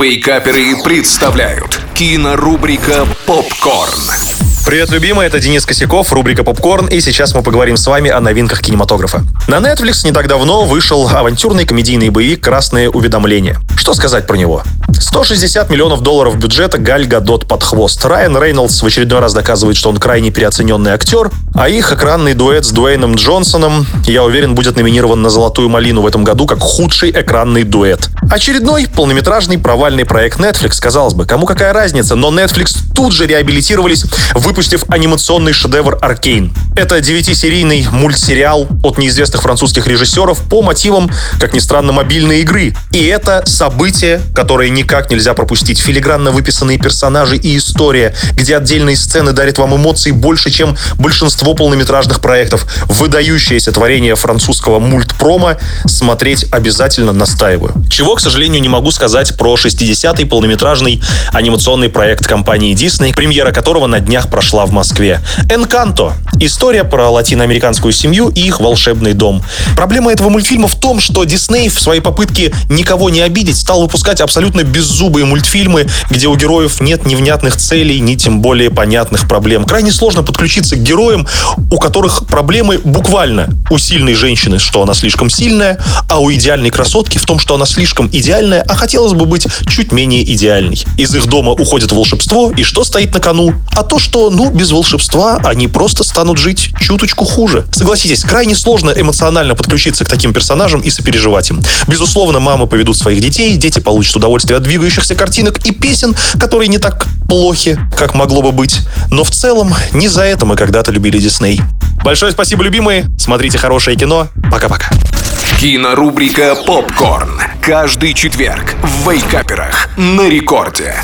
Вейкаперы представляют кинорубрика «Попкорн». Привет, любимые, это Денис Косяков, рубрика «Попкорн», и сейчас мы поговорим с вами о новинках кинематографа. На Netflix не так давно вышел авантюрный комедийный боевик «Красные уведомления». Что сказать про него? 160 миллионов долларов бюджета Галь Гадот под хвост. Райан Рейнольдс в очередной раз доказывает, что он крайне переоцененный актер, а их экранный дуэт с Дуэйном Джонсоном, я уверен, будет номинирован на «Золотую малину» в этом году как худший экранный дуэт. Очередной полнометражный провальный проект Netflix, казалось бы, кому какая разница, но Netflix тут же реабилитировались, выпустив анимационный шедевр «Аркейн». Это девятисерийный мультсериал от неизвестных французских режиссеров по мотивам, как ни странно, мобильной игры. И это событие, которое никак нельзя пропустить. Филигранно выписанные персонажи и история, где отдельные сцены дарят вам эмоций больше, чем большинство полнометражных проектов. Выдающееся творение французского мультпрома смотреть обязательно настаиваю. Чего, к сожалению, не могу сказать про 60-й полнометражный анимационный проект компании Disney, премьера которого на днях прошла в Москве. «Энканто» — история про латиноамериканскую семью и их волшебный дом. Проблема этого мультфильма в том, что Дисней в своей попытке никого не обидеть стал выпускать абсолютно беззубые мультфильмы, где у героев нет ни внятных целей, ни тем более понятных проблем. Крайне сложно подключиться к героям, у которых проблемы буквально у сильной женщины, что она слишком сильная, а у идеальной красотки в том, что она слишком идеальная, а хотелось бы быть чуть менее идеальной. Из их дома уходит волшебство, и что стоит на кону? А то, что, ну, без волшебства они просто станут жить чуточку хуже. Согласитесь, крайне сложно эмоционально подключиться к таким персонажам и сопереживать им. Безусловно, мамы поведут своих детей, дети получат удовольствие от двигающихся картинок и песен, которые не так плохи, как могло бы быть. Но в целом, не за это мы когда-то любили Дисней. Большое спасибо, любимые. Смотрите хорошее кино. Пока-пока. Кинорубрика «Попкорн». Каждый четверг в Вейкаперах на рекорде.